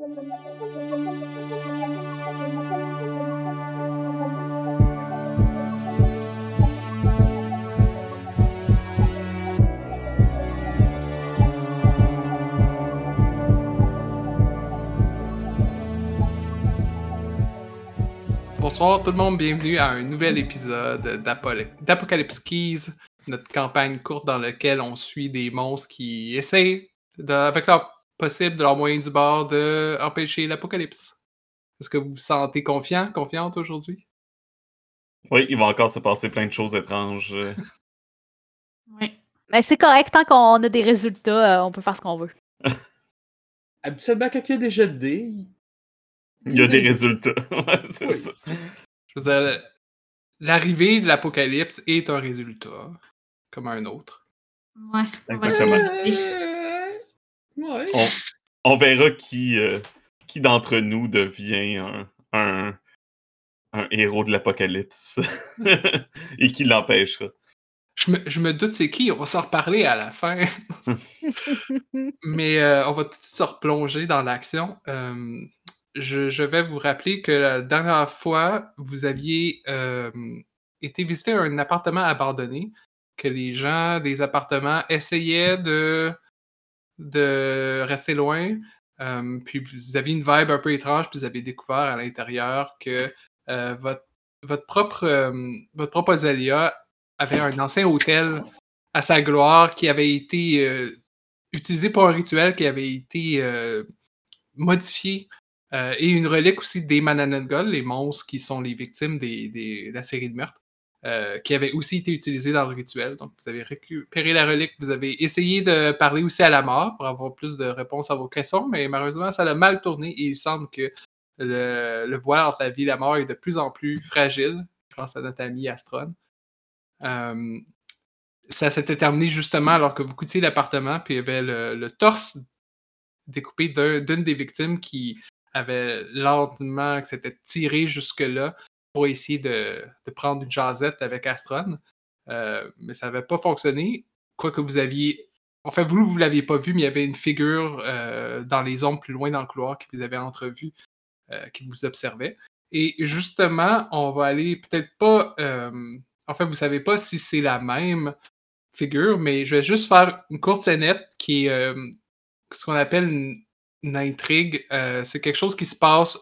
Bonsoir tout le monde, bienvenue à un nouvel épisode d'Apocalypse Keys, notre campagne courte dans laquelle on suit des monstres qui essaient, avec leur possible, de leur moyen du bord, d'empêcher l'apocalypse. Est-ce que vous vous sentez confiant, confiante aujourd'hui? Oui, il va encore se passer plein de choses étranges. oui. Mais c'est correct, tant qu'on a des résultats, euh, on peut faire ce qu'on veut. Habituellement, quand il y a des jets de dés, il y a des résultats. c'est ça. Je veux dire, l'arrivée de l'apocalypse est un résultat, comme un autre. Ouais. Exactement. On, on, verra qui, euh, qui d'entre nous devient un, un, un héros de l'apocalypse et qui l'empêchera. Je me, je me, doute c'est qui, on va s'en reparler à la fin. Mais euh, on va tout de suite se replonger dans l'action. Euh, je, vais vous rappeler que la dernière fois, vous aviez euh, été visiter un appartement abandonné, que les gens des appartements essayaient de, de rester loin. Euh, puis vous aviez une vibe un peu étrange, puis vous avez découvert à l'intérieur que euh, votre, propre, votre propre Azalia avait un ancien hôtel à sa gloire qui avait été utilisé pour un rituel qui avait été modifié euh, et une relique aussi des Mananangol, les monstres qui sont les victimes de la série de meurtres, euh, qui avait aussi été utilisée dans le rituel. Donc, vous avez récupéré la relique, vous avez essayé de parler aussi à la mort pour avoir plus de réponses à vos questions, mais malheureusement, ça a mal tourné et il semble que le, voile entre la vie et la mort est de plus en plus fragile grâce à notre ami Astron. Euh, ça s'était terminé justement alors que vous coûtiez l'appartement, puis il y avait le torse découpé d'une des victimes qui avait lentement, que c'était tiré jusque-là pour essayer de, prendre une jasette avec Astron. Euh, mais ça n'avait pas fonctionné. Quoique vous aviez. Enfin, vous, vous ne l'aviez pas vu, mais il y avait une figure euh, dans les ombres plus loin dans le couloir qui vous avait entrevu, euh, qui vous observait. Et justement, on va aller peut-être pas. en fait, vous ne savez pas si c'est la même figure, mais je vais juste faire une courte scénette qui est ce qu'on appelle une, intrigue. C'est quelque chose qui se passe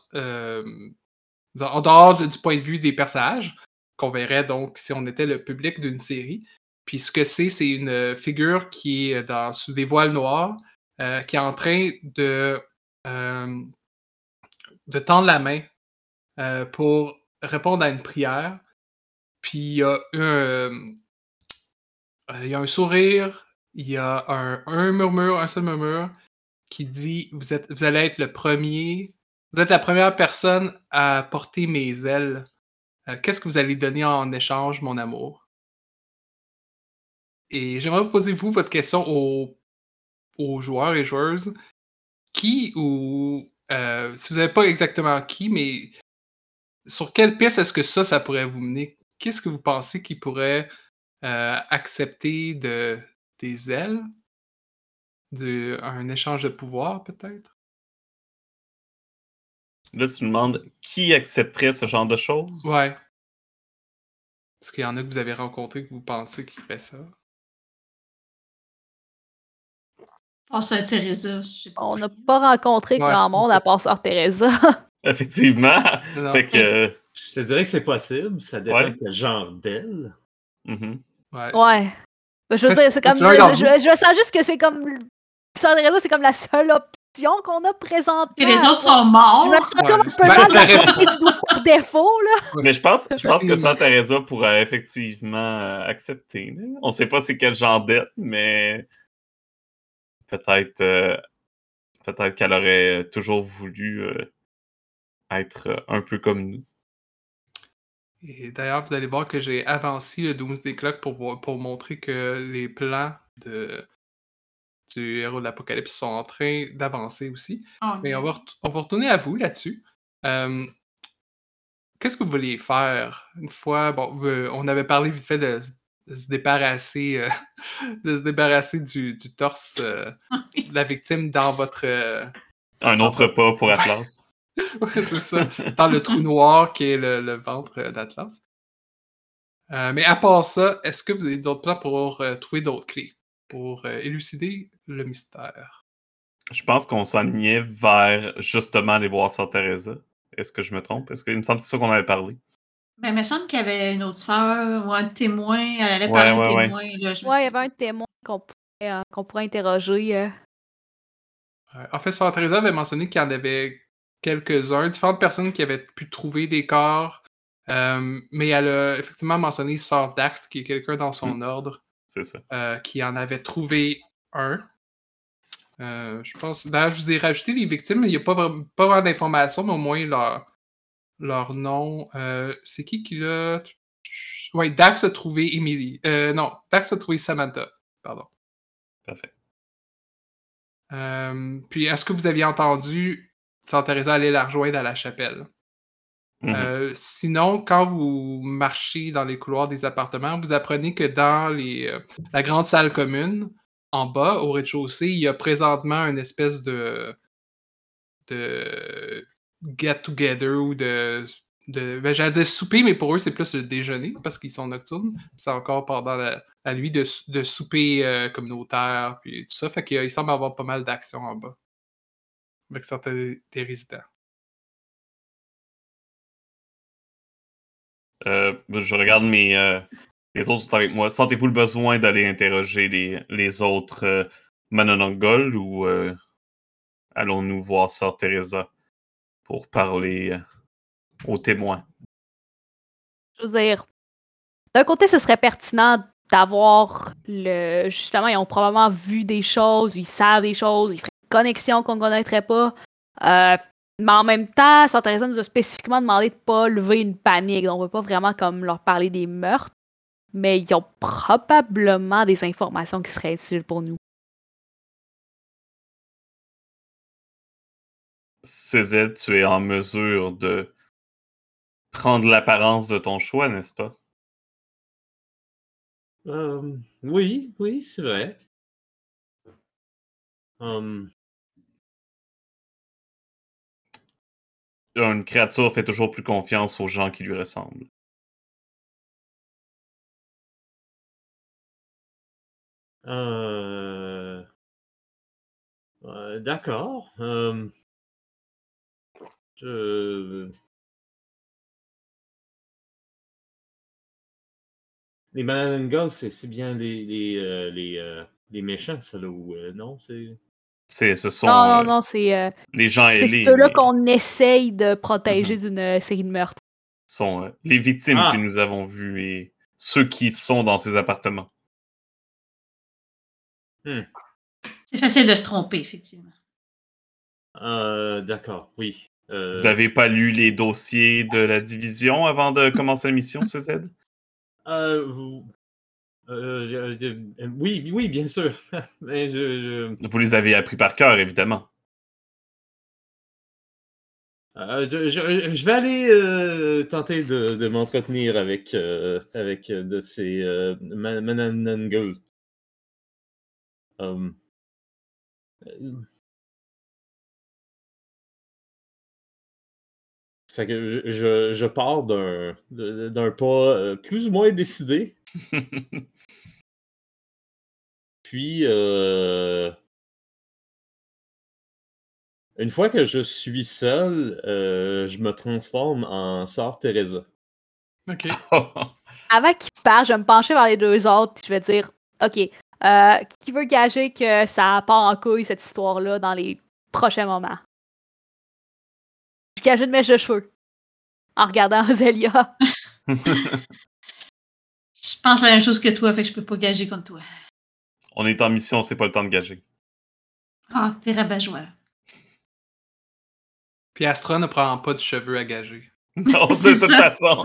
en dehors du point de vue des personnages, qu'on verrait donc si on était le public d'une série. Puis ce que c'est, c'est une figure qui est dans, sous des voiles noirs, euh, qui est en train de, de tendre la main pour répondre à une prière. Puis il y a un, il y a un sourire, il y a un, un murmure, un seul murmure, qui dit vous, êtes, vous allez être le premier, vous êtes la première personne à porter mes ailes. Euh, qu'est-ce que vous allez donner en échange, mon amour? Et j'aimerais poser, vous, votre question aux, joueurs et joueuses. Qui ou. Euh, si vous n'avez pas exactement qui, mais sur quelle piste est-ce que ça, ça pourrait vous mener? Qu'est-ce que vous pensez qui pourrait euh, accepter de, des ailes? de, un échange de pouvoir, peut-être? Là, tu me demandes qui accepterait ce genre de choses? Ouais. Parce qu'il y en a que vous avez rencontrés que vous pensez qu'ils feraient ça. Pense à Teresa. On n'a pas rencontré grand monde à part sur Teresa. Effectivement. fait que... Je te dirais que c'est possible. Ça dépend de quel genre d'elle. Mm-hmm. Ouais. ouais. Je veux dire, c'est comme. Je, je, sens juste que c'est comme réseau, c'est comme la seule qu'on a présentée. Et les autres sont morts. Je comme un peu ben, par défaut, là. Mais je pense, je pense que Santa Teresa pourrait effectivement euh, accepter. On sait pas c'est quel genre d'être, mais peut-être euh, peut-être qu'elle aurait toujours voulu euh, être un peu comme nous. Et d'ailleurs, vous allez voir que j'ai avancé le Doomsday Clock pour, pour montrer que les plans de du héros de l'Apocalypse sont en train d'avancer aussi. Ah, Mais on va, on va retourner à vous là-dessus. Qu'est-ce que vous vouliez faire une fois? Bon, on avait parlé vite fait de, se débarrasser, euh, de se débarrasser du, torse euh, de la victime dans votre, Un autre pas pour Atlas. ouais, c'est ça. Dans le trou noir qui est le, ventre d'Atlas. Euh, mais à part ça, est-ce que vous avez d'autres plans pour euh, trouver d'autres clés, pour euh, élucider le mystère? Je pense qu'on s'enlignait vers justement aller voir Sœur Teresa. Est-ce que je me trompe? Est-ce qu'il me semble que c'est ça qu'on avait parlé? Mais ben, il me semble qu'il y avait une autre sœur ou un témoin. Elle allait parler un témoin. Ouais, il y avait un témoin qu'on pourrait, pourrait, interroger. En fait, Sœur Teresa avait mentionné qu'il y en avait quelques-uns, différentes personnes qui avaient pu trouver des corps. Euh, mais elle a effectivement mentionné Sœur Dax, qui est quelqu'un dans son mm. ordre. C'est ça. Euh, qui en avait trouvé un. Euh, je pense. D'ailleurs, je vous ai rajouté les victimes, mais il n'y a pas, vraiment, pas vraiment d'informations, mais au moins leur, leur nom. c'est qui qui l'a? Oui, Dax a trouvé Emily. non, Dax a trouvé Samantha. Pardon. Parfait. puis, est-ce que vous aviez entendu Santa Teresa aller la rejoindre à la chapelle? Mmh euh, sinon, quand vous marchez dans les couloirs des appartements, vous apprenez que dans euh, la grande salle commune, en bas, au rez-de-chaussée, il y a présentement une espèce de, get-together ou de. ben, J'allais dire souper, mais pour eux, c'est plus le déjeuner parce qu'ils sont nocturnes. C'est encore pendant la, nuit de, de souper euh, communautaire, puis tout ça. Fait qu'il semble avoir pas mal d'actions en bas avec certains des résidents. Euh, je regarde mes. Euh, les autres sont avec moi. Sentez-vous le besoin d'aller interroger les, les autres euh, ou euh, allons-nous voir Sœur Teresa pour parler aux témoins? Je veux dire, d'un côté, ce serait pertinent d'avoir le. Justement, ils ont probablement vu des choses, ils savent des choses, ils connexion qu'on ne connaîtrait pas. Mais en même temps, Teresa nous a spécifiquement demandé de ne pas lever une panique. Donc, on ne veut pas vraiment comme leur parler des meurtres. Mais ils ont probablement des informations qui seraient utiles pour nous. CZ, tu es en mesure de prendre l'apparence de ton choix, n'est-ce pas? Euh, oui, oui, c'est vrai. Hum, une créature fait toujours plus confiance aux gens qui lui ressemblent. Euh... D'accord. Euh... Je... Les Manangals, c'est bien les, les, euh, les, euh, les, méchants, ça, là, ou non? C'est... C'est, ce sont non, non, non, c'est euh, les gens C'est ceux-là qu'on essaye de protéger mm-hmm. d'une euh, série de meurtres. sont euh, les victimes ah. que nous avons vues et ceux qui sont dans ces appartements. Hmm. C'est facile de se tromper, effectivement. d'accord, oui. Vous n'avez pas lu les dossiers de la division avant de commencer la mission, CZ? Vous... Euh, euh, oui, oui, bien sûr. Mais je, Vous les avez appris par cœur, évidemment. Euh, je, vais aller tenter de, m'entretenir avec, avec de ces Mananangul. Um, fait que je, je pars d'un pas plus ou moins décidé. Puis, euh, une fois que je suis seul, euh, je me transforme en Sœur Teresa. OK. Avant qu'il parte, je vais me pencher vers les deux autres. Je vais dire OK, euh, qui veut gager que ça part en couille, cette histoire-là, dans les prochains moments? Je gage une mèche de cheveux en regardant Roselia. je pense la même chose que toi, fait que je peux pas gager contre toi. On est en mission, c'est pas le temps de gager. Ah, t'es rabat-joie. Puis Astra ne prend pas de cheveux à gager. Non, de toute façon.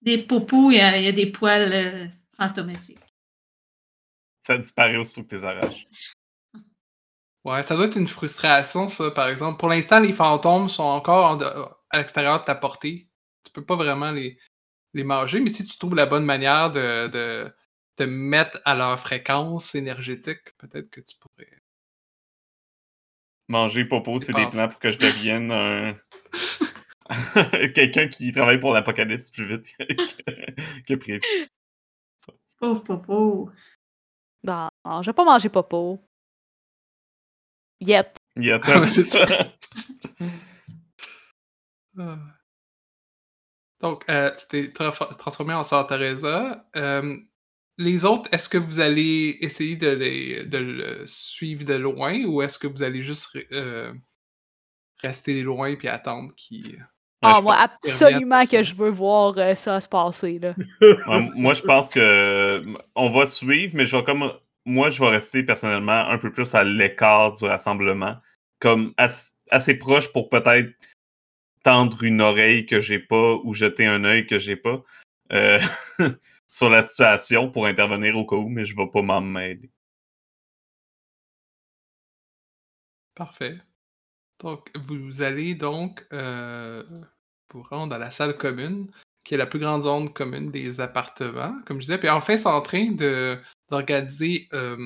des popos, il y, a des poils euh, fantomatiques. Ça disparaît aussitôt que tes arraches. Ouais, ça doit être une frustration, ça, par exemple. Pour l'instant, les fantômes sont encore à l'extérieur de ta portée. Tu peux pas vraiment les, les manger, mais si tu trouves la bonne manière de te mettre à leur fréquence énergétique, peut-être que tu pourrais Manger popo, c'est des plans pour que je devienne un. Quelqu'un qui travaille pour l'apocalypse plus vite que, que prévu. Pauvre Popo. Non, non, je vais pas manger popo. Yet. Il y a Ouais, c'est ça. Ah. Donc, euh, tu t'es tra- transformé en Sœur Teresa. Euh, les autres, est-ce que vous allez essayer de, les, de le suivre de loin ou est-ce que vous allez juste re- euh, rester loin puis attendre qu'il. Ah, je moi, absolument que je veux voir euh, ça se passer, là. Ouais, moi, je pense que on va suivre, mais je vais comme moi, je vais rester personnellement un peu plus à l'écart du rassemblement, comme as- assez proche pour peut-être tendre une oreille que j'ai pas ou jeter un œil que j'ai pas euh, sur la situation pour intervenir au cas où, mais je vais pas m'en mêler. Parfait. Donc, vous allez donc euh, vous rendre à la salle commune, qui est la plus grande zone commune des appartements, comme je disais. Puis enfin, ils sont en train de, d'organiser euh,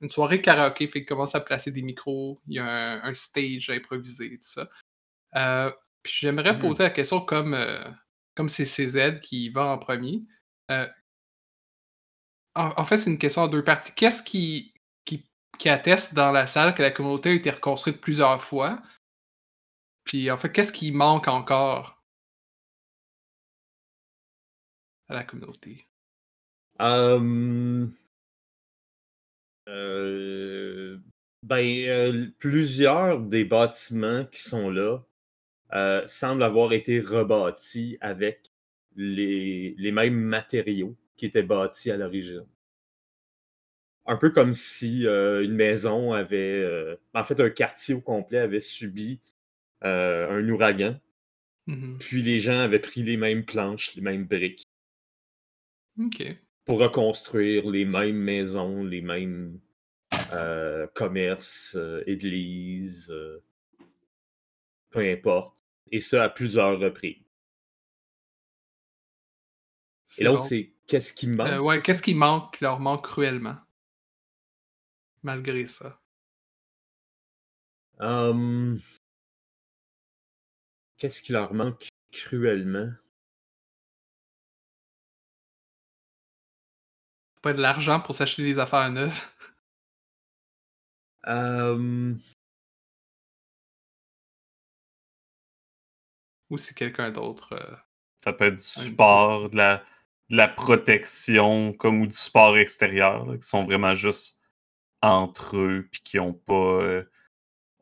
une soirée karaoké. Fait qu'ils commencent à placer des micros, il y a un, un stage improvisé, tout ça. Euh, puis j'aimerais Hmm. poser la question comme, euh, comme c'est CZ qui va en premier. En, en fait, c'est une question en deux parties. Qu'est-ce qui, qui, qui atteste dans la salle que la communauté a été reconstruite plusieurs fois? Puis en fait, qu'est-ce qui manque encore à la communauté? Hum, euh, ben, euh, plusieurs des bâtiments qui sont là euh, semblent avoir été rebâtis avec les, les mêmes matériaux qui étaient bâtis à l'origine. Un peu comme si une maison avait, en fait, un quartier au complet avait subi un ouragan, Mhm. puis les gens avaient pris les mêmes planches, les mêmes briques Ok. Pour reconstruire les mêmes maisons, les mêmes euh, commerces, euh, églises, euh, peu importe. Et ça à plusieurs reprises. Et l'autre, bon. c'est qu'est-ce qui manque? Ouais, qu'est-ce qui manque, qui leur manque cruellement? Malgré ça. Hum, Qu'est-ce qui leur manque cruellement? Pas de l'argent pour s'acheter des affaires neuves. Hum, Ou c'est quelqu'un d'autre. euh, Ça peut être du support, de la, de la protection, comme ou du support extérieur, là, qui sont vraiment juste entre eux, puis qui ont pas. euh,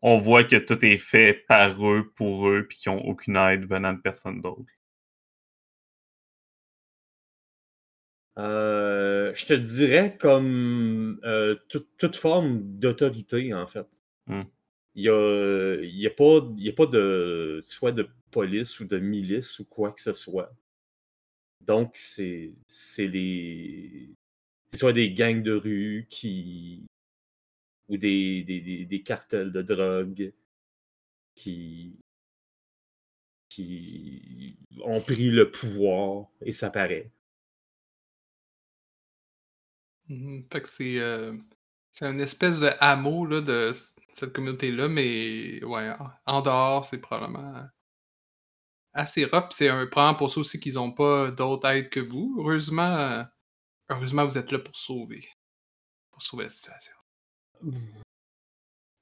on voit que tout est fait par eux, pour eux, puis qui ont aucune aide venant de personne d'autre. Euh, je te dirais comme euh, toute- toute forme d'autorité, en fait. Hmm. Il n'y a, il y a, pas, il y a pas de soit de police ou de milice ou quoi que ce soit. Donc, c'est c'est les. C'est soit des gangs de rue qui. ou des, des, des, des cartels de drogue qui. qui ont pris le pouvoir et ça paraît. Mhm. Fait que c'est euh, c'est une espèce de hameau là, de c- cette communauté-là, mais ouais, en- en dehors, c'est probablement assez rough. Puis C'est un probablement pour ça aussi qu'ils n'ont pas d'autre aide que vous. Heureusement, euh, heureusement, vous êtes là pour sauver. Pour sauver la situation.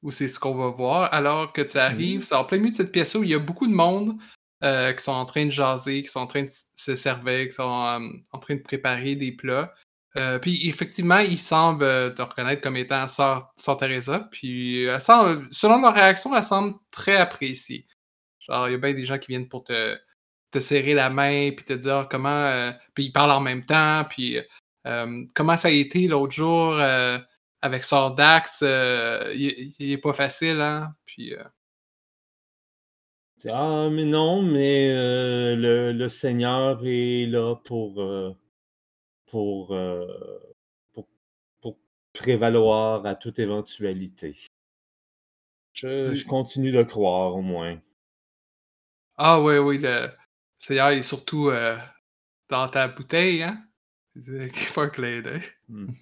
Ou c'est ce qu'on va voir. Alors que tu arrives, Mhm. c'est en plein milieu de cette pièce-là où il y a beaucoup de monde euh, qui sont en train de jaser, qui sont en train de s- se servir, qui sont en train de préparer des plats. Euh, puis effectivement, ils semblent euh, te reconnaître comme étant Sœur, Teresa. Puis semble- selon leur réaction, elle semble très appréciée. Genre, il y a bien des gens qui viennent pour te, serrer la main, puis te dire comment. euh, puis ils parlent en même temps, puis comment ça a été l'autre jour avec Sœur Dax. il, il est pas facile, hein? Puis. Ah, mais non, mais le, Seigneur est là pour, pour, euh, pour, pour prévaloir à toute éventualité. Je, continue de croire, au moins. Ah oui, oui, le Seigneur est surtout euh, dans ta bouteille, hein? Un clin d'œil. Hmm.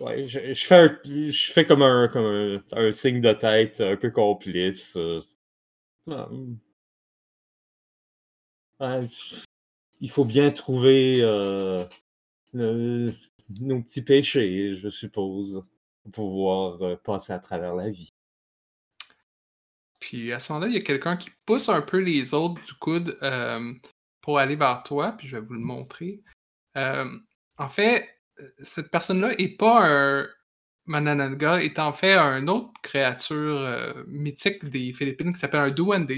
Ouais, je, je fais, un- je fais comme, un, comme un, un signe de tête un peu complice. euh. Ouais, je- il faut bien trouver euh, le- nos petits péchés, je suppose, pour pouvoir euh, passer à travers la vie. Puis à ce moment-là, il y a quelqu'un qui pousse un peu les autres du coude euh, pour aller vers toi, puis je vais vous le montrer. Euh, en fait, euh, cette personne-là est pas un Manananga, est en fait une autre créature euh, mythique des Philippines qui s'appelle un Duende.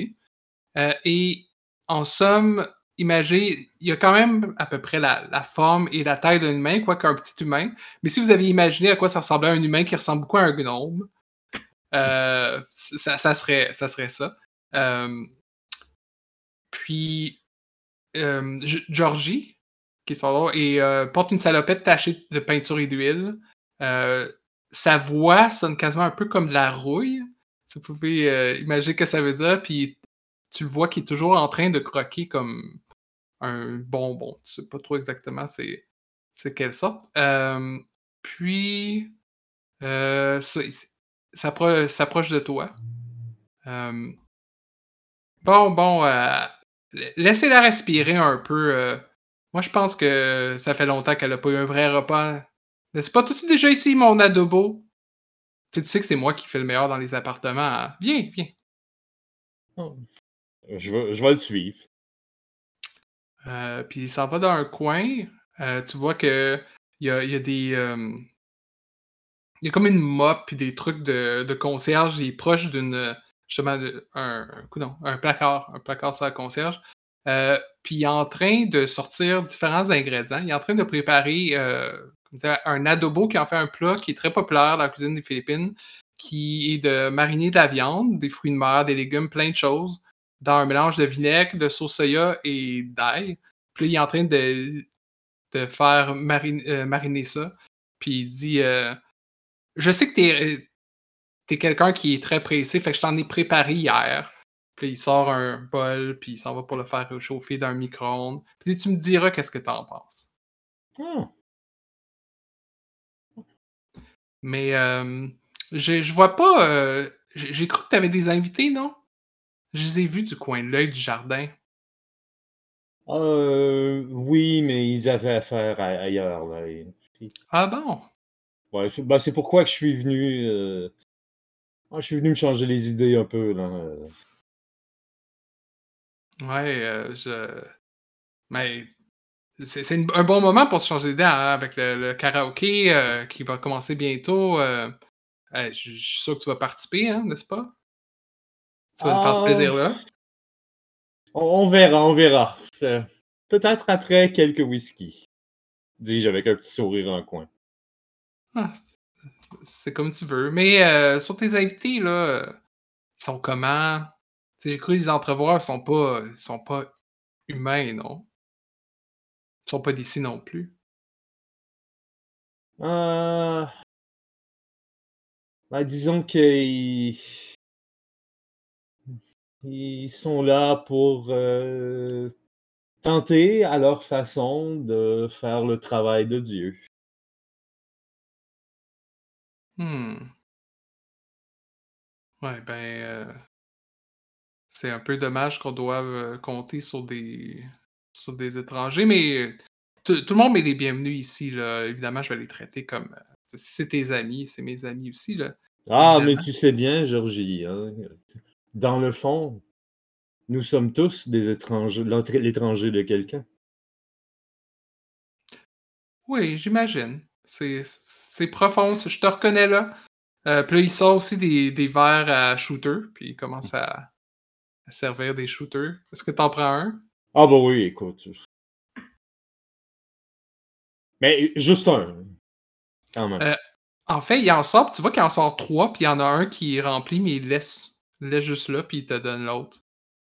Euh, et en somme, imagez, il y a quand même à peu près la, forme et la taille d'un humain, quoi qu'un petit humain. Mais si vous avez imaginé à quoi ça ressemblait un humain qui ressemble beaucoup à un gnome, euh, ça, serait, ça serait ça. Euh, puis, euh, Georgie, qui est son nom, et porte une salopette tachée de peinture et d'huile. Sa voix sonne quasiment un peu comme la rouille. Si vous pouvez imaginer que ça veut dire. Puis, tu le vois qui est toujours en train de croquer comme un bonbon. Tu sais pas trop exactement c'est, c'est quelle sorte. Euh, puis, euh, s'approche de toi. Euh, bon, bon, euh, laissez-la respirer un peu. moi, je pense que ça fait longtemps qu'elle a pas eu un vrai repas. N'est-ce pas? Tout déjà ici, mon adobo? Tu sais, que c'est moi qui fais le meilleur dans les appartements. Viens, viens. Je vais, je vais le suivre. Euh, puis il s'en va dans un coin. Euh, tu vois que il y a, des. euh, il y a comme une mop puis des trucs de, concierge. Il est proche d'une. Justement, de, un, un, placard. Un placard sur la concierge. Puis il est en train de sortir différents ingrédients. Il est en train de préparer un adobo qui en fait un plat qui est très populaire dans la cuisine des Philippines, qui est de mariner de la viande, des fruits de mer, des légumes, plein de choses, dans un mélange de vinaigre, de sauce soya et d'ail. Puis là, il est en train de, de faire marine- euh, mariner ça. Puis il dit euh, Je sais que t'es es, quelqu'un qui est très pressé, fait que je t'en ai préparé hier. Puis il sort un bol, puis il s'en va pour le faire réchauffer dans un micro-ondes. Puis tu me diras qu'est-ce que t'en penses. Ah, Mais euh, je, je vois pas. euh, J'ai j'ai cru que t'avais des invités, non? Je les ai vus du coin de l'œil du jardin. Euh, oui, mais ils avaient affaire ailleurs. Là. Ah bon? Ouais, c'est ben, c'est pourquoi que je suis venu. euh, ah, je suis venu me changer les idées un peu. Là. euh. Ouais, euh, je. Mais c'est un bon moment pour se changer d'idée hein, avec le, le karaoké euh, qui va commencer bientôt. euh, euh, je je suis sûr que tu vas participer, hein, n'est-ce pas? Tu vas nous faire ce Ah. plaisir-là. On, on verra, on verra. Peut-être après quelques whisky. Dis-je avec un petit sourire en coin. Ah, c'est- comme tu veux. Mais euh, sur tes invités, là, ils sont comment? Tu sais, J'ai cru les entrevoir, ils sont pas, ils sont pas humains, non? Ils sont pas d'ici non plus. Euh... ben, disons qu'ils ils sont là pour euh, tenter à leur façon de faire le travail de Dieu. Hmm. Ouais, ben, euh, c'est un peu dommage qu'on doive euh, compter sur des, sur des étrangers, mais tout, tout le monde est les bienvenus ici, là. Évidemment, je vais les traiter comme. si c'est tes amis, c'est mes amis aussi, là. Ah, mais tu sais bien, Georgie, hein, dans le fond, nous sommes tous des étrangers, l'étranger de quelqu'un. Oui, j'imagine. C'est profond, je te reconnais là. Euh, puis là, il sort aussi des, des verres à shooter, puis il commence à, à servir des shooters. Est-ce que t'en prends un? Ah bah oui, écoute. Mais juste un, quand même. Euh, En fait, il en sort, tu vois qu'il en sort trois, puis il y en a un qui est rempli, mais il laisse, laisse juste là, puis il te donne l'autre.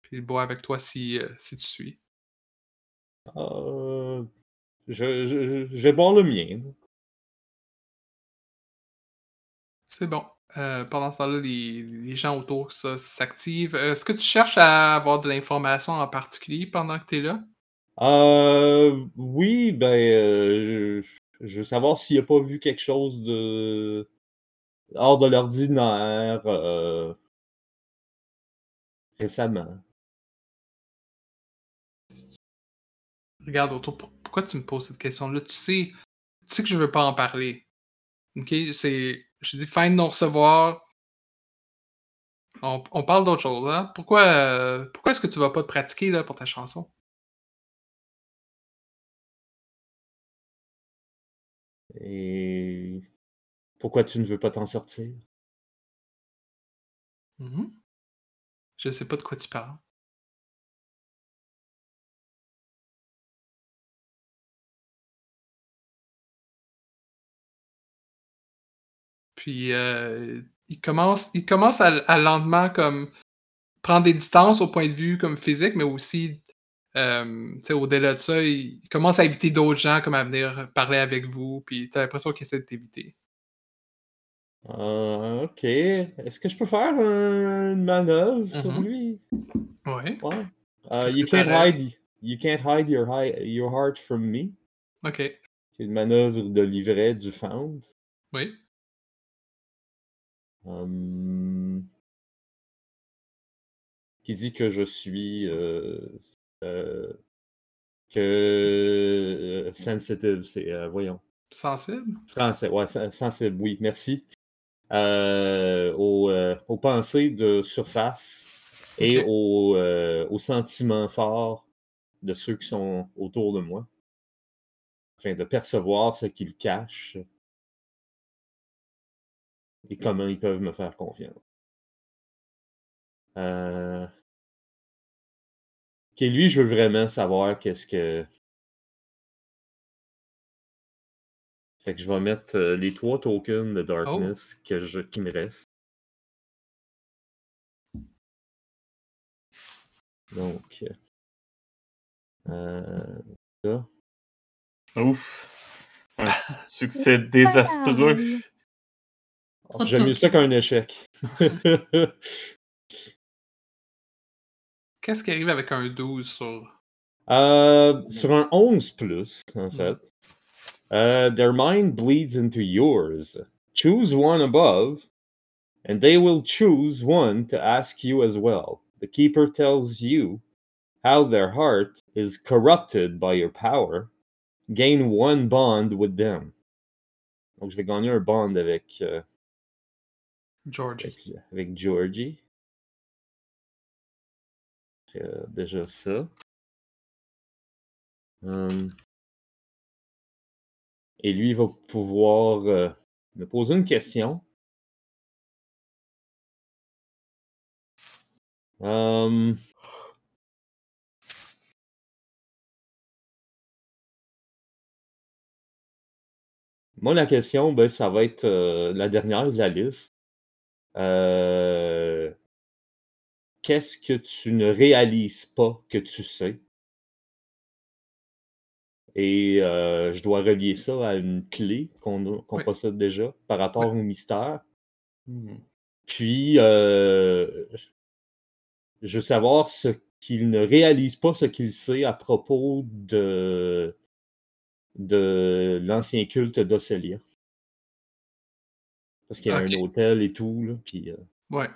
Puis il boit avec toi si, euh, si tu suis. Euh, je, je, vais boire le mien. C'est bon. Euh, pendant ce temps-là, les, les gens autour ça, s'activent. Euh, Est-ce que tu cherches à avoir de l'information en particulier pendant que tu es là? Euh, oui, ben, euh, je- je veux savoir s'il n'a pas vu quelque chose de hors de l'ordinaire euh, récemment. Regarde autour, pour- pourquoi tu me poses cette question-là? Tu sais, tu sais que je veux pas en parler. Ok? C'est. Je dis fin de non-recevoir. On, on parle d'autre chose, hein? Pourquoi, euh, pourquoi est-ce que tu vas pas te pratiquer là, pour ta chanson? Et pourquoi tu ne veux pas t'en sortir? Mhm. Je sais pas de quoi tu parles. Puis euh, il commence, à, lentement comme prendre des distances au point de vue comme physique, mais aussi euh, au-delà de ça, il, il commence à éviter d'autres gens comme à venir parler avec vous, puis t'as l'impression qu'il essaie de t'éviter. Euh, ok. Est-ce que je peux faire un- une manœuvre sur Mhm. lui? Ouais, Ouais. Euh, Qu'est-ce you que can't t'aurais? hide. You can't hide your, hi- your heart from me. ok, C'est une manœuvre de livret du Found. oui. Hum, qui dit que je suis euh, euh, que euh, sensitive, c'est euh, voyons. Sensible? Français, ouais, sen- sensible, oui, merci. Euh, aux, euh, aux pensées de surface et Ok. aux, euh, aux sentiments forts de ceux qui sont autour de moi, afin de percevoir ce qu'ils cachent et comment ils peuvent me faire confiance. Euh... Ok, lui, je veux vraiment savoir qu'est-ce que. Fait que je vais mettre euh, les trois tokens de Darkness que je... qui me restent. Donc. Euh... Ça. Ouf. Un succès désastreux. De J'aime mieux ça qu'un échec. Qu'est-ce qui arrive avec un 12 sur. Euh, sur un 11 plus, en Mm. fait. Euh, their mind bleeds into yours. Choose one above, and they will choose one to ask you as well. The keeper tells you how their heart is corrupted by your power. Gain one bond with them. Donc, je vais gagner un bond avec, euh, Georgie. avec, avec Georgie. Euh, déjà ça. Hum. Et lui, va pouvoir euh, me poser une question. Hum. Moi, la question, ben, ça va être euh, la dernière de la liste. Euh, Qu'est-ce que tu ne réalises pas que tu sais? Et euh, je dois relier ça à une clé qu'on Oui. possède déjà par rapport au mystère. Puis, euh, je veux savoir ce qu'il ne réalise pas, ce qu'il sait à propos de, de l'ancien culte d'Océlia. Parce qu'il y a un hôtel et tout, là, puis... euh, Ouais.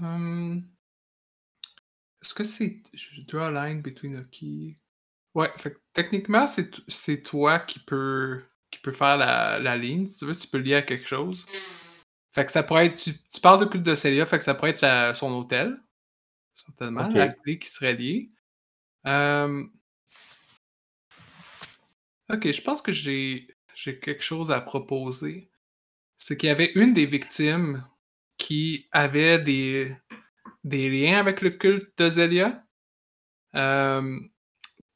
Hum, Est-ce que c'est. Je draw a line between a key. Ouais, fait que techniquement, c'est t- c'est toi qui peux, qui peux faire la, la ligne. Si tu veux, tu peux lier à quelque chose. Fait que ça pourrait être. Tu, tu parles de culte de Célia, fait que ça pourrait être la- son hôtel. Certainement. Ok. La clé qui serait liée. Hum, Ok, je pense que j'ai j'ai quelque chose à proposer. C'est qu'il y avait une des victimes qui avait des, des liens avec le culte de Zélia. Euh,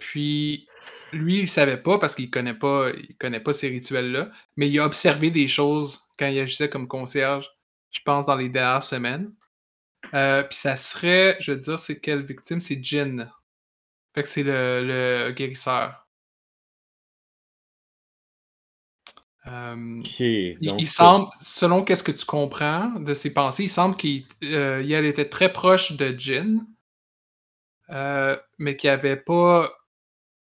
puis lui, il savait pas parce qu'il connaît pas, il connaît pas ces rituels-là, mais il a observé des choses quand il agissait comme concierge, je pense, dans les dernières semaines. Euh, puis ça serait, je veux dire, c'est quelle victime? C'est Jin. Fait que c'est le, le guérisseur. Euh, il, donc... il c'est- semble, selon qu'est-ce que tu comprends de ses pensées, il semble qu'il euh, était très proche de Jin, mais qu'il avait pas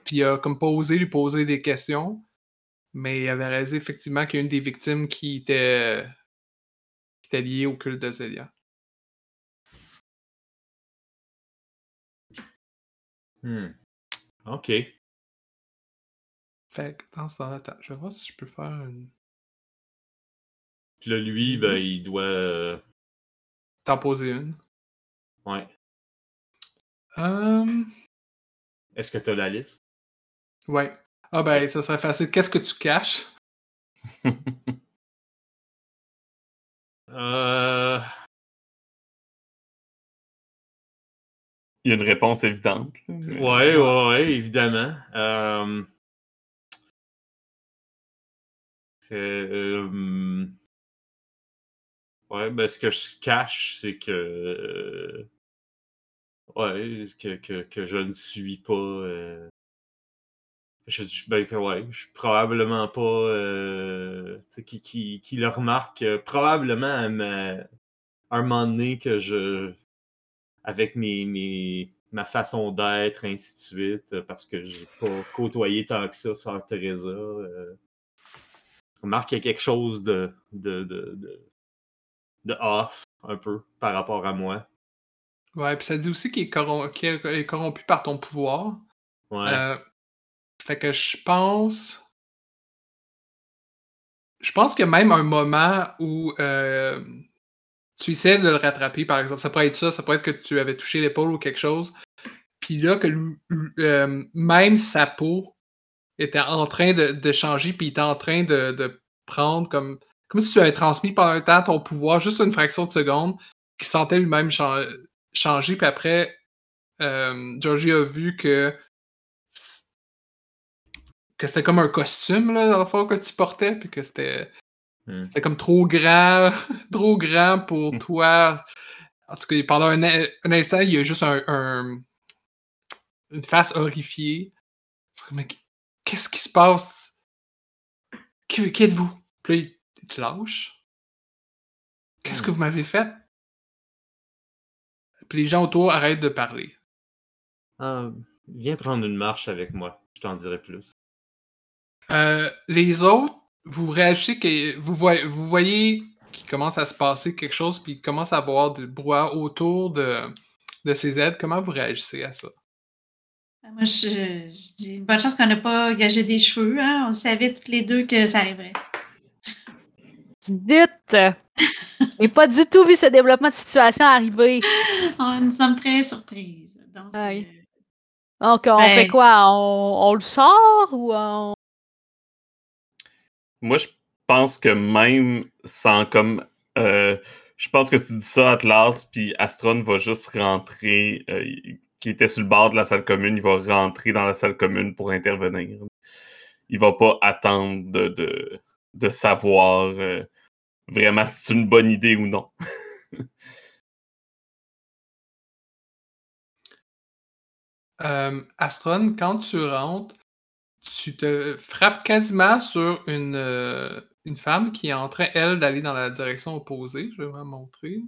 Puis il a comme pas osé lui poser des questions. Mais il avait réalisé effectivement qu'il y a une des victimes qui était, qui était liée au culte de Zélia. Hmm. OK. Fait que dans ce temps-là, je vais voir si je peux faire une. Puis là, lui, ben, il doit. euh, T'en poser une. Ouais. Hum, Est-ce que tu as la liste? Ouais. Ah ben, ça serait facile. Qu'est-ce que tu caches? Euh. Il y a une réponse évidente. mais- Ouais, ouais, ouais, évidemment. Euh... c'est, euh, Ouais, ben ce que je cache, c'est que. euh, Ouais, que, que, que je ne suis pas. euh, Je, je- ben, ouais, je suis probablement pas. euh, qui, qui, qui le remarque euh, probablement à, ma- à un moment donné que je avec mes, mes, ma façon d'être, ainsi de suite, euh, parce que j'ai pas côtoyé tant que ça Sœur Teresa. Euh, remarque qu'il y a quelque chose de, de, de, de, de off, un peu, par rapport à moi. Ouais, puis ça dit aussi qu'il est, corrom- est corrompu par ton pouvoir. Ouais. Fait que je pense. Je pense a même un moment où euh, tu essaies de le rattraper, par exemple. Ça pourrait être ça, ça pourrait être que tu avais touché l'épaule ou quelque chose. Puis là, que euh, même sa peau était en train de, changer, puis il était en train de, prendre comme. Comme si tu avais transmis pendant un temps ton pouvoir, juste une fraction de seconde, qui sentait lui-même chan- changer, puis après, euh, Georgie a vu que que c'était comme un costume, là, dans le fond, que tu portais, puis que c'était Hmm. c'était comme trop grand, trop grand pour Hmm. toi. En tout cas, pendant un, in- un instant, il y a juste un, un- une face horrifiée. C'est comme, qu'est-ce qui se passe? Qui, qui êtes-vous? Puis là, il te lâche. Qu'est-ce que Hmm. vous m'avez fait? Puis les gens autour arrêtent de parler. Ah, viens prendre une marche avec moi, je t'en dirai plus. Euh, les autres, vous réagissez que vous voyez, vous voyez qu'il commence à se passer quelque chose, puis il commence à avoir du brouhaha autour de, de ces aides. Comment vous réagissez à ça? Moi, je, je dis bonne chance qu'on n'a pas gagé des cheveux. Hein? On savait toutes les deux que ça arriverait. Zut! J'ai pas du tout vu ce développement de situation arriver. On, nous sommes très surprises. Donc, euh, Donc, on Ben- fait quoi? On, on le sort ou on. Moi, je pense que même sans comme. euh, je pense que tu dis ça, Atlas, puis Astron va juste rentrer. euh, qui était sur le bord de la salle commune, il va rentrer dans la salle commune pour intervenir. Il va pas attendre de, de, savoir euh, vraiment si c'est une bonne idée ou non. Astron, quand tu rentres, tu te frappes quasiment sur une, euh, une femme qui est en train, elle, d'aller dans la direction opposée. Je vais vous montrer.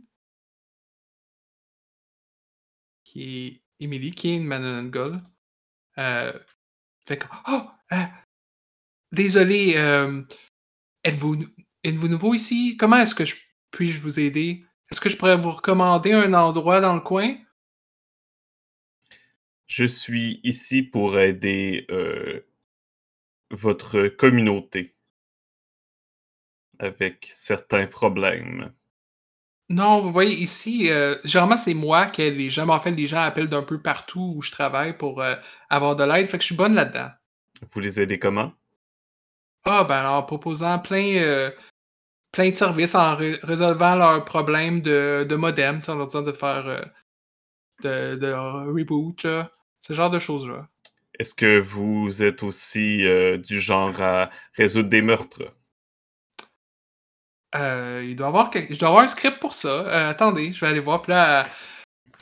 Qui est Emily, qui est une Manonangol. Euh, fait que, oh! euh, désolé, euh, êtes-vous êtes-vous nouveau ici? Comment est-ce que je puis-je vous aider? Est-ce que je pourrais vous recommander un endroit dans le coin? Je suis ici pour aider euh, votre communauté avec certains problèmes? Non, vous voyez ici, euh, généralement c'est moi que les gens, mais en fait les gens appellent d'un peu partout où je travaille pour euh, avoir de l'aide, fait que je suis bonne là-dedans. Vous les aidez comment? Ah ben alors en proposant plein, euh, plein de services, en ré- résolvant leurs problèmes de, de modem, en leur disant de faire de, de reboot, là, ce genre de choses-là. Est-ce que vous êtes aussi euh, du genre à résoudre des meurtres? Euh, il doit avoir quelque- Je dois avoir un script pour ça. Euh, attendez, je vais aller voir. Puis là,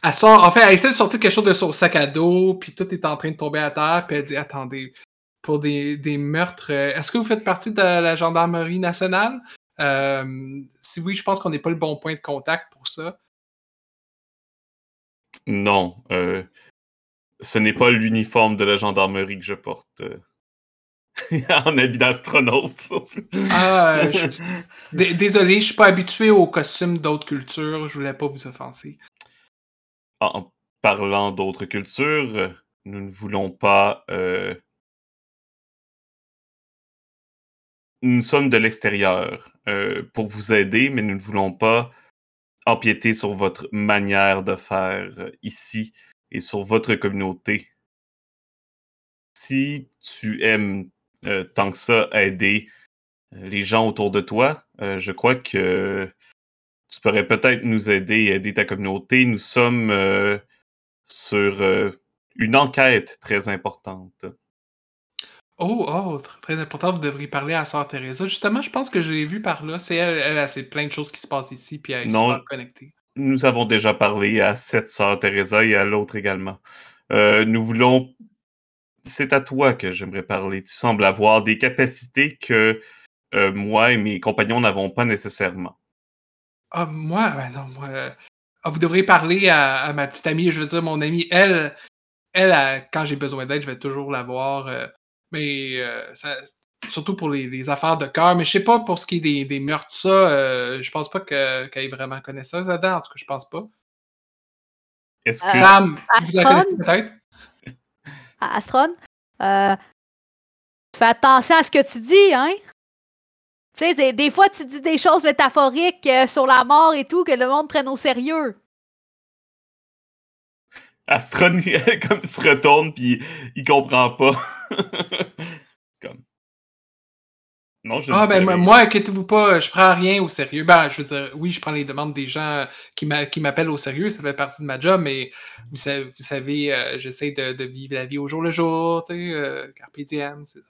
elle, sort. En fait, elle essaie de sortir quelque chose de son sac à dos, puis tout est en train de tomber à terre. Puis elle dit Attendez, pour des, des meurtres, est-ce que vous faites partie de la gendarmerie nationale? Euh, Si oui, je pense qu'on n'est pas le bon point de contact pour ça. Non. Ce n'est pas l'uniforme de la gendarmerie que je porte. euh, en habit d'astronaute, surtout. Ah, euh, je- Désolé, je suis pas habitué aux costumes d'autres cultures. Je voulais pas vous offenser. En parlant d'autres cultures, euh, nous ne voulons pas. euh, Nous sommes de l'extérieur euh, pour vous aider, mais nous ne voulons pas empiéter sur votre manière de faire ici et sur votre communauté. Si tu aimes euh, tant que ça aider euh, les gens autour de toi, euh, je crois que tu pourrais peut-être nous aider et aider ta communauté. Nous sommes euh, sur une enquête très importante. Oh, oh, tr- très important, vous devriez parler à Sœur Teresa. Justement, je pense que je l'ai vue par là. C'est elle, elle, a c'est plein de choses qui se passent ici, puis elle est Non. super connectée. Nous avons déjà parlé à cette sœur Teresa et à l'autre également. Euh, nous voulons. C'est à toi que j'aimerais parler. Tu sembles avoir des capacités que euh, moi et mes compagnons n'avons pas nécessairement. Ah, moi, ben non, moi. euh, ah, vous devriez parler à, ma petite amie, je veux dire, mon amie. Elle, elle, quand j'ai besoin d'aide, je vais toujours la voir. mais ça- surtout pour les, les affaires de cœur. Mais je sais pas pour ce qui est des, des meurtres, ça, euh, je pense pas que- qu'elle ait vraiment connaisseuse là-dedans. En tout cas, je pense pas. Est-ce Euh, que. Sam, vous la connaissez Astron? peut-être? À Astron, euh, fais attention à ce que tu dis, hein? Tu sais, des, des fois, tu dis des choses métaphoriques euh, sur la mort et tout que le monde prenne au sérieux. Astron, comme il se retourne puis il comprend pas. Non, je ne Ah, ben, moi, moi, inquiétez-vous pas, je prends rien au sérieux. Ben, je veux dire, oui, je prends les demandes des gens qui m'a- qui m'appellent au sérieux, ça fait partie de ma job, mais vous savez, vous savez euh, j'essaie de, de vivre la vie au jour le jour, tu sais, euh, carpe diem, c'est ça.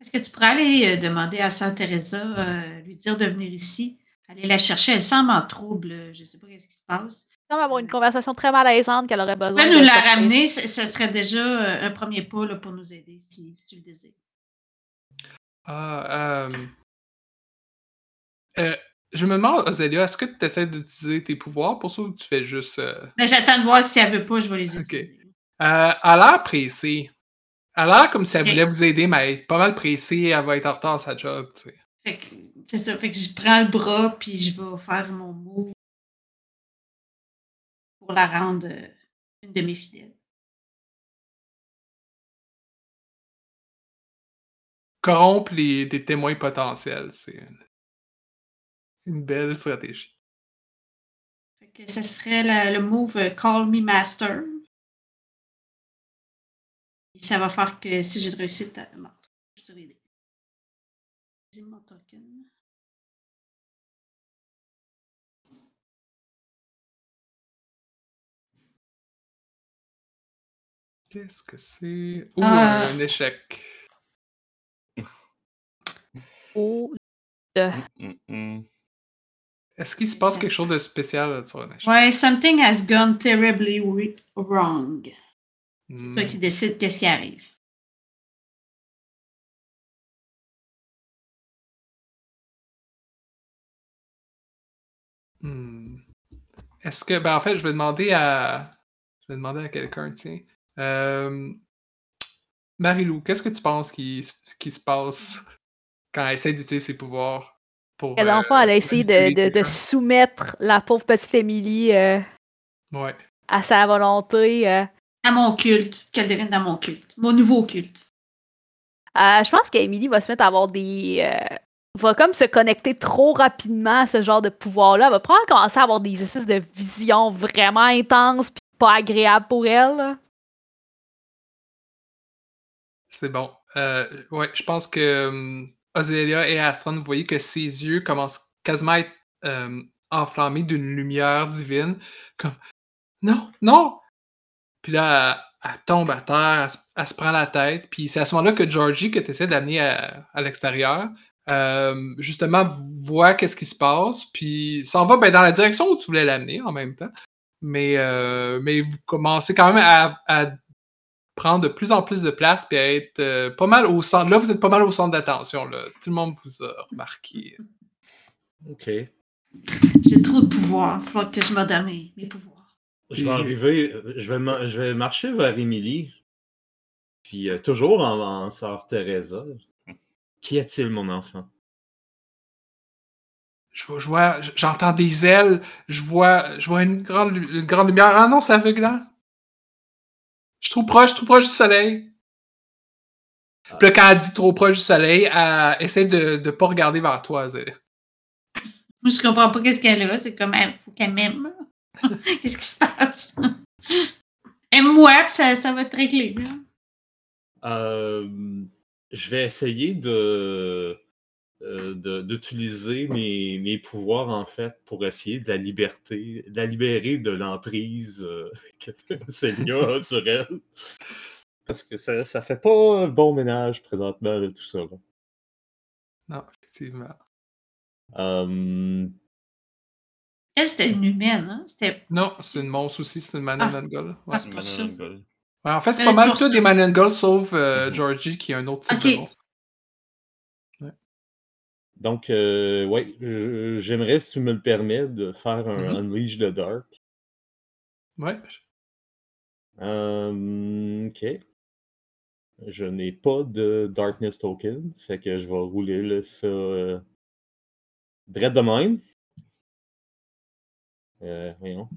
Est-ce que tu pourrais aller euh, demander à Sœur Teresa, euh, lui dire de venir ici, aller la chercher? Elle semble en trouble. Je ne sais pas ce qui se passe. Il semble avoir une conversation très malaisante qu'elle aurait Tu besoin peux de nous la ramener, ce ce serait déjà un premier pas là, pour nous aider si tu le désires. Ah, euh, euh, je me demande, Ozelia, est-ce que tu essaies d'utiliser tes pouvoirs pour ça ou tu fais juste. euh, Mais j'attends de voir si elle veut pas, je vais les Ok. utiliser. Euh, elle a l'air pressée. Elle a l'air comme si elle Ok. voulait vous aider, mais elle est pas mal pressée, elle va être en retard à sa job, tu sais. Fait que, c'est ça. Fait que je prends le bras, puis je vais faire mon move pour la rendre euh, une de mes fidèles. Corrompre les, des témoins potentiels, c'est une, une belle stratégie. Que ce serait la- le move euh, Call Me Master. Et ça va faire que si j'ai de réussite à meurtre, je te aider. Dis mon token. Qu'est-ce que c'est? Ouh, Ah. un échec. Oh, Mm, mm. Est-ce qu'il se passe quelque chose de spécial là, sur un échec? Ouais, something has gone terribly wi- wrong. C'est Hmm. toi qui décides qu'est-ce qui arrive. Hmm. Est-ce que. Ben, en fait, je vais demander à. Je vais demander à quelqu'un, tiens. Euh... Marilou, qu'est-ce que tu penses qui, qui se passe quand elle essaie d'utiliser ses pouvoirs pour. Et dans le fond, euh, elle a essayé de, soumettre la pauvre petite Émilie euh, Ouais. à sa volonté. euh. À mon culte, qu'elle devienne dans mon culte. Mon nouveau culte. Euh, je pense qu'Émilie va se mettre à avoir des. euh, va comme se connecter trop rapidement à ce genre de pouvoir-là. Elle va probablement commencer à avoir des espèces de visions vraiment intenses puis pas agréables pour elle. là. C'est bon. Euh, ouais, je pense que hum, Ozelia et Astron, vous voyez que ses yeux commencent quasiment à être euh, enflammés d'une lumière divine. Non, non! Puis là, elle, tombe à terre, elle, se- prend la tête. Puis c'est à ce moment-là que Georgie, que tu essaies d'amener à, l'extérieur, euh, justement, voit qu'est-ce qui se passe. Puis s'en va ben, dans la direction où tu voulais l'amener en même temps. Mais, euh, mais vous commencez quand même à prendre de plus en plus de place puis à être euh, pas mal au centre. Là, vous êtes pas mal au centre d'attention. là. Tout le monde vous a remarqué. OK. J'ai trop de pouvoir. Il faut que je me donne mes, mes pouvoirs. Je vais arriver, je vais, je vais marcher vers Émilie. Puis euh, toujours en, en sœur Teresa. Qu'y a-t-il, mon enfant? Je vois, je vois- j'entends des ailes, je vois, je vois une grande, une grande lumière. Ah non, c'est aveuglant. Je suis trop proche, trop proche du soleil. Puis là, quand elle dit trop proche du soleil, elle essaie de ne pas regarder vers toi, Zé. Moi, je comprends pas qu'est-ce qu'elle a. C'est comme, il faut qu'elle m'aime. qu'est-ce qui se passe? Aime-moi, puis ça, ça va te régler. là. Euh, je vais essayer de euh, de- d'utiliser mes, mes pouvoirs en fait pour essayer de la liberté, de la libérer de l'emprise euh, que Célia a sur elle. Parce que ça, ça fait pas un bon ménage présentement de tout ça. là. Non, effectivement. Euh, Elle, c'était une humaine. Hein? C'était Non, c'est une monstre aussi, c'est une Mananangul. Ouais. Ah, c'est pas ça. Mananangul. Ouais, en fait, c'est Euh, pas mal ça. des Mananangul sauf euh, Mhm. Georgie qui est un autre type de monstre. Donc, euh, ouais, je- j'aimerais, si tu me le permets, de faire un Mhm. Unleash the Dark. Ouais. Euh, ok. Je n'ai pas de Darkness Token, fait que je vais rouler là, ça euh, direct de même. Euh, voyons.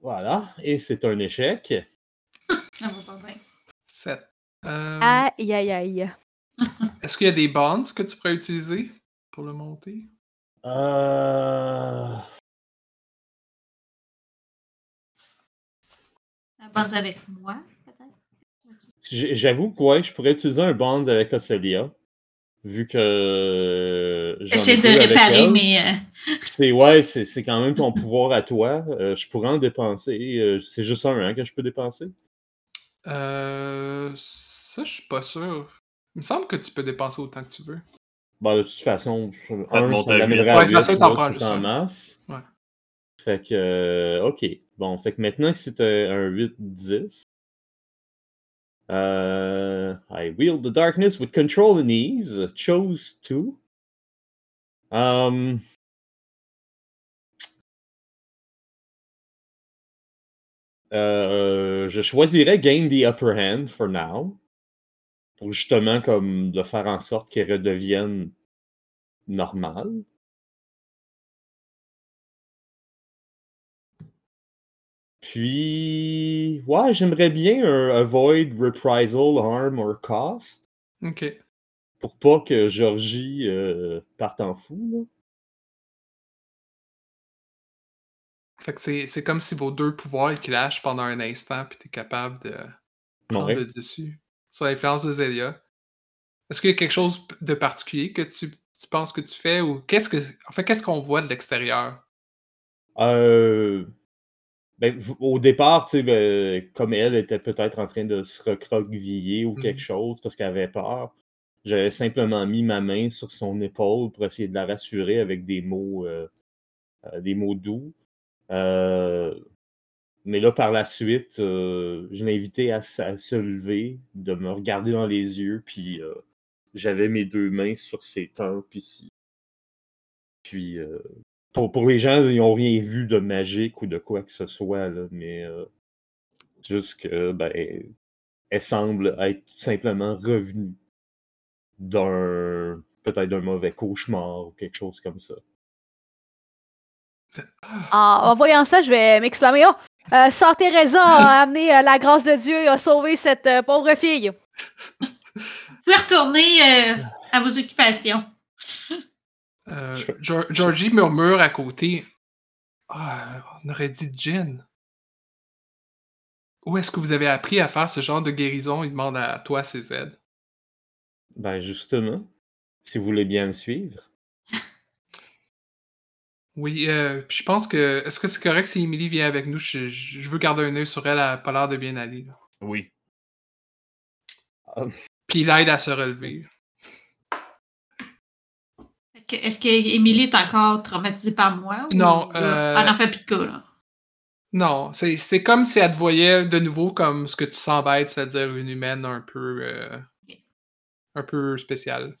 Voilà, et c'est un échec. Ça va pas bien. 7. Euh, Aïe, aïe, aïe. Est-ce qu'il y a des bonds que tu pourrais utiliser pour le monter? Euh... Abonne avec moi, peut-être? J'avoue que ouais, je pourrais utiliser un bond avec Ocelia, vu que. j'en ai Essaye de réparer elle. mes. euh, C'est ouais, c'est c'est quand même ton pouvoir à toi. Euh, je pourrais en dépenser. euh, c'est juste un hein, que je peux dépenser? Euh, ça, je suis pas sûr. Il me semble que tu peux dépenser autant que tu veux. Bon, de toute façon, un, ça à à Ouais, de toute façon, 8, t'en l'autre, prends c'est juste en masse. Ouais. Fait que, euh, ok. Bon, fait que maintenant que c'est un, un 8-10, euh, I wield the darkness with control and ease. Chose to. Um, euh, je choisirais gain the upper hand for now. Pour justement comme de faire en sorte qu'elle redevienne normale. Puis, ouais, j'aimerais bien un avoid reprisal, harm or cost Ok. pour pas que Georgie euh, parte en fou. là. Fait que c'est comme si vos deux pouvoirs ils clashent pendant un instant, puis t'es capable de prendre Ouais. le dessus sur l'influence de Zelia. Est-ce qu'il y a quelque chose de particulier que tu, tu penses que tu fais ou qu'est-ce que. En fait, qu'est-ce qu'on voit de l'extérieur? Euh, ben, au départ, tu sais, ben, comme elle était peut-être en train de se recroqueviller ou quelque Mhm. chose parce qu'elle avait peur, j'avais simplement mis ma main sur son épaule pour essayer de la rassurer avec des mots, euh, euh, des mots doux. Mais là, par la suite, euh, je l'ai invité à, à se lever, de me regarder dans les yeux, puis euh, j'avais mes deux mains sur ses tempes ici. Puis, euh, pour, pour les gens, ils n'ont rien vu de magique ou de quoi que ce soit, là, mais euh, juste que, ben, elle semble être tout simplement revenue d'un, peut-être d'un mauvais cauchemar ou quelque chose comme ça. En, en voyant ça, je vais m'exclamer Oh, euh, Sœur Teresa a amené euh, la grâce de Dieu et a sauvé cette euh, pauvre fille. Vous pouvez retourner euh, à vos occupations. Euh, Geor- Georgie murmure à côté. Ah, on aurait dit Jen. Où est-ce que vous avez appris à faire ce genre de guérison? Il demande à toi, CZ. Ben, justement, si vous voulez bien me suivre. Oui, euh, puis je pense que. Est-ce que c'est correct si Emily vient avec nous? Je, je- je veux garder un œil sur elle, elle a pas l'air de bien aller. là. Oui. Puis il aide à se relever. Fait que- Est-ce qu'Émilie est encore traumatisée par moi? ou- Non, euh, Elle n'en fait plus de cas, là. Non, c'est c'est comme si elle te voyait de nouveau comme ce que tu sens bête, c'est-à-dire une humaine un peu. euh, un peu spéciale.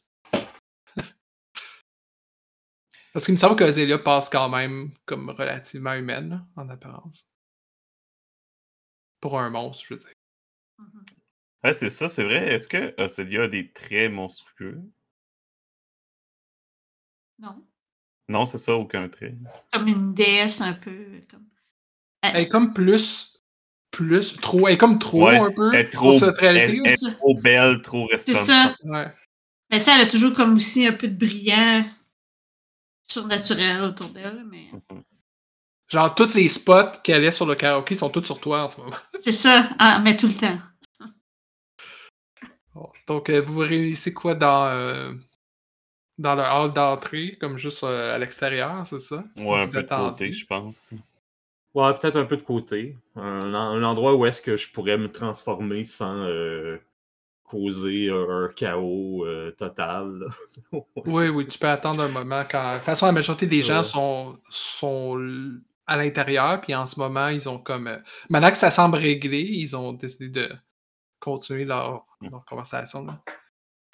Parce qu'il me semble que Zélia passe quand même comme relativement humaine, là, en apparence. Pour un monstre, je veux dire. Ouais, c'est ça, c'est vrai. Est-ce que Océlia a des traits monstrueux? Non. Non, c'est ça, aucun trait. Comme une déesse un peu. Comme... Elle est comme plus. Plus. Trop. Elle est comme trop Ouais, un peu. Elle est trop, elle, est trop belle, trop C'est resplendissante. ça. Ouais. Mais tu sais, elle a toujours comme aussi un peu de brillant surnaturel autour d'elle. Mais Mhm. Genre, tous les spots qu'elle est sur le karaoké sont tous sur toi en ce moment. c'est ça. Ah, mais tout le temps. Bon, Donc, euh, vous vous réunissez quoi dans, euh, dans le hall d'entrée, comme juste euh, à l'extérieur, c'est ça? Ouais, un Vous peu de côté, je pense. Ouais, peut-être un peu de côté. Un, un endroit où est-ce que je pourrais me transformer sans euh, causer un chaos euh, total. Oui, oui, tu peux attendre un moment. Quand... De toute façon, la majorité des gens Ouais. sont, à l'intérieur, puis en ce moment, ils ont comme. euh, Maintenant que ça semble réglé, ils ont décidé de continuer leur, Mm. leur conversation. là.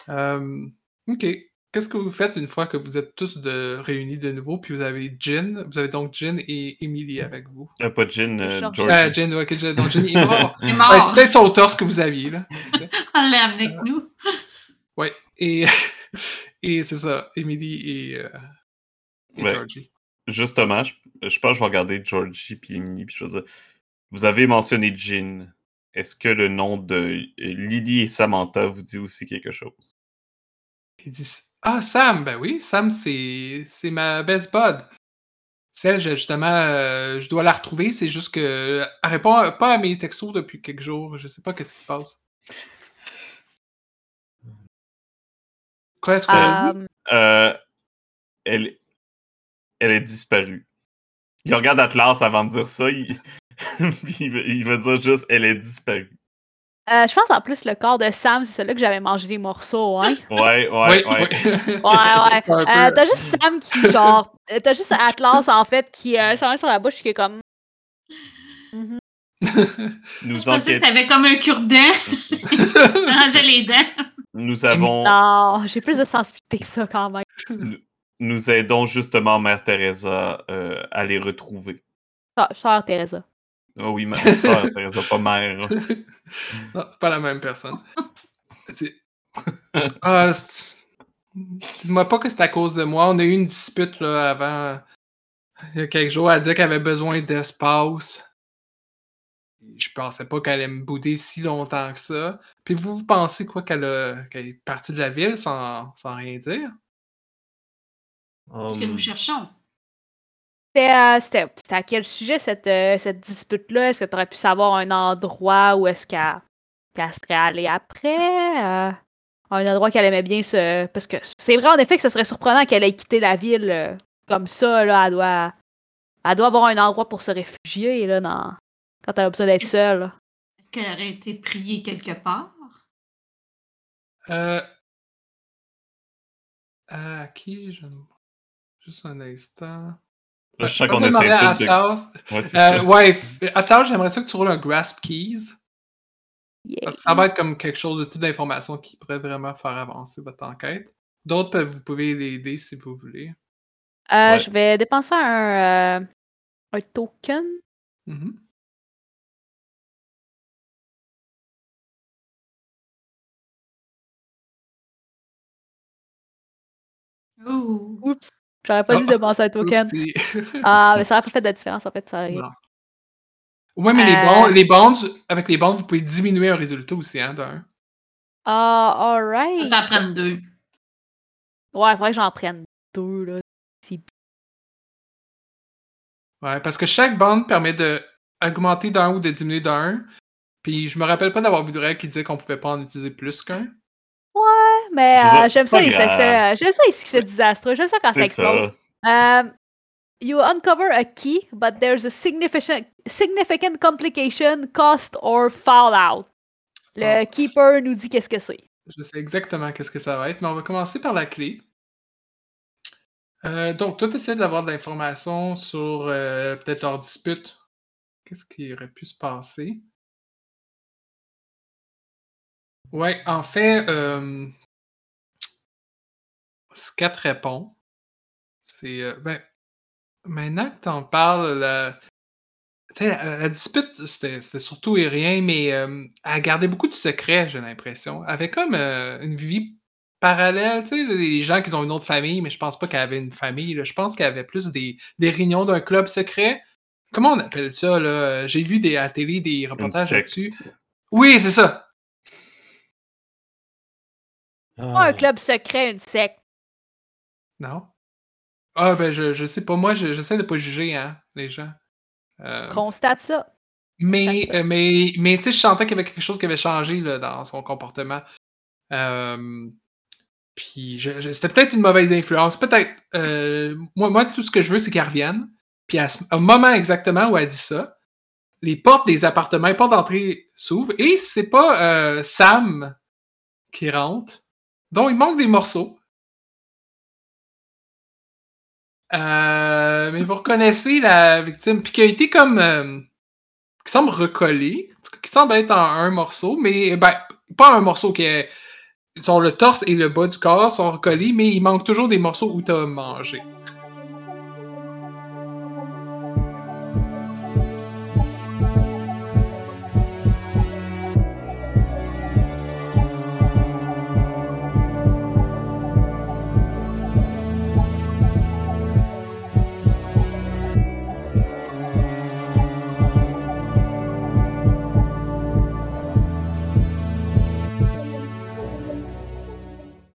Euh, ok. Qu'est-ce que vous faites une fois que vous êtes tous de, réunis de nouveau, puis vous avez Jin, vous avez donc Jin et Emily avec vous? Euh, pas Jin, euh, Georgie. Georgie. Euh, Jin, ok, Jin, donc Jin est mort. Il est Ouais, mort. c'est peut-être son torse que vous aviez, là. On l'a amené avec nous. Ouais. Et, et c'est ça, Emily et, euh, et Ouais. Georgie. Justement, je, je pense que je vais regarder Georgie puis Emily, puis je vais dire Vous avez mentionné Jin. Est-ce que le nom de euh, Lily et Samantha vous dit aussi quelque chose? Il dit Ah, Sam, ben oui, Sam, c'est ma best bud. Celle, justement, euh, je dois la retrouver, c'est juste que. Elle répond pas à mes textos depuis quelques jours, je sais pas qu'est-ce qui se passe. Quoi, est-ce que. Euh, Euh, elle, est disparue. Il regarde Atlas avant de dire ça. Il, il, va dire juste Elle est disparue. Euh, je pense en plus le corps de Sam, c'est celui que j'avais mangé des morceaux, hein? Ouais, ouais, oui, ouais. oui. Ouais, ouais. Euh, t'as juste Sam qui, genre. euh, T'as juste Atlas, en fait, qui sa main sur la bouche, qui est comme. Mhm. Nous, Je pensais enquête- que t'avais comme un cure-dent. Rangeais les dents. nous avons. Non, j'ai plus de sensibilité que ça quand même. nous, aidons justement Mère Teresa euh, à les retrouver. Ah, Sœur Teresa. Oh oui, Mère sœur Teresa, pas mère. non, c'est pas la même personne. C'est- Ah, c'est- Dites-moi pas que c'est à cause de moi. On a eu une dispute là, avant. Il y a quelques jours, elle disait qu'elle avait besoin d'espace. Je pensais pas qu'elle allait me bouder si longtemps que ça. Puis vous, vous pensez quoi qu'elle a- qu'elle est partie de la ville sans, sans rien dire? Ce que nous cherchons. C'était euh, c'était- à quel sujet cette, euh, cette dispute-là? Est-ce que tu aurais pu savoir un endroit où est-ce qu'elle serait allée après? Euh, un endroit qu'elle aimait bien se. Parce que c'est vrai en effet que ce serait surprenant qu'elle ait quitté la ville euh, comme ça. Là, elle doit. Elle doit avoir un endroit pour se réfugier là, dans... quand elle a besoin d'être seule. Est-ce qu'elle aurait été priée quelque part? Euh... À qui je... Juste un instant. Là, je sens peux qu'on demander essaie à tout de. Atlas. Ouais, Euh, ouais, Atlas, j'aimerais ça que tu roules un Grasp Keys. Yeah. Parce que ça va être comme quelque chose de type d'information qui pourrait vraiment faire avancer votre enquête. D'autres, peuvent- vous pouvez l'aider si vous voulez. Euh, Ouais. Je vais dépenser un, euh, un token. Mhm. Ouh. Oups. J'aurais pas Ah. dû dépenser un token. Ah, mais ça n'a pas fait de différence en fait. Ça aurait- Non. Ouais, mais les, Euh. bonds, les bonds, avec les bonds, vous pouvez diminuer un résultat aussi, hein, d'un. Ah, On alright. t'en prendre deux. Ouais, il faudrait que j'en prenne deux, là. C'est- Ouais, parce que chaque bond permet de augmenter d'un ou de diminuer d'un. Puis je me rappelle pas d'avoir vu de règle qui disait qu'on pouvait pas en utiliser plus qu'un. Mais dire, euh, j'aime ça, les succès. J'aime ça les succès désastreux. J'aime ça quand ça explose. ça. Um, you uncover a key, but there's a significant, significant complication, cost or fallout. Le Ah. keeper nous dit qu'est-ce que c'est. Je sais exactement qu'est-ce que ça va être, mais on va commencer par la clé. Euh, donc, toi, tu essaies d'avoir de l'information sur euh, peut-être leur dispute. Qu'est-ce qui aurait pu se passer? Ouais, en fait, euh, Scat répond. C'est. euh, ben, maintenant que t'en parles, la, la, la dispute, c'était c'était surtout et rien, mais euh, elle gardait beaucoup de secrets, j'ai l'impression. Elle avait comme euh, une vie parallèle, tu sais, les gens qui ont une autre famille, mais je pense pas qu'elle avait une famille. là. Je pense qu'elle avait plus des, des réunions d'un club secret. Comment on appelle ça, là? J'ai vu des, à la télé des reportages là-dessus. Oui, c'est ça. Pas Ah. un club secret, une secte. Non? Ah, ben, je, je sais pas. Moi, je- j'essaie de pas juger, hein, les gens. Euh, Constate ça. mais, Constate ça. euh, mais, mais tu sais, je sentais qu'il y avait quelque chose qui avait changé là, dans son comportement. Euh, puis, je- je- c'était peut-être une mauvaise influence. Peut-être. euh, moi, moi, tout ce que je veux, c'est qu'elle revienne. Puis, à ce- au moment exactement où elle dit ça, les portes des appartements, les portes d'entrée s'ouvrent. Et c'est pas Sam qui rentre. Donc, il manque des morceaux. Euh, mais vous reconnaissez la victime, puis qui a été comme. euh, qui semble recollée, qui semble être en un morceau, mais ben, pas un morceau qui est. Le torse et le bas du corps sont recollés, mais il manque toujours des morceaux où tu as mangé.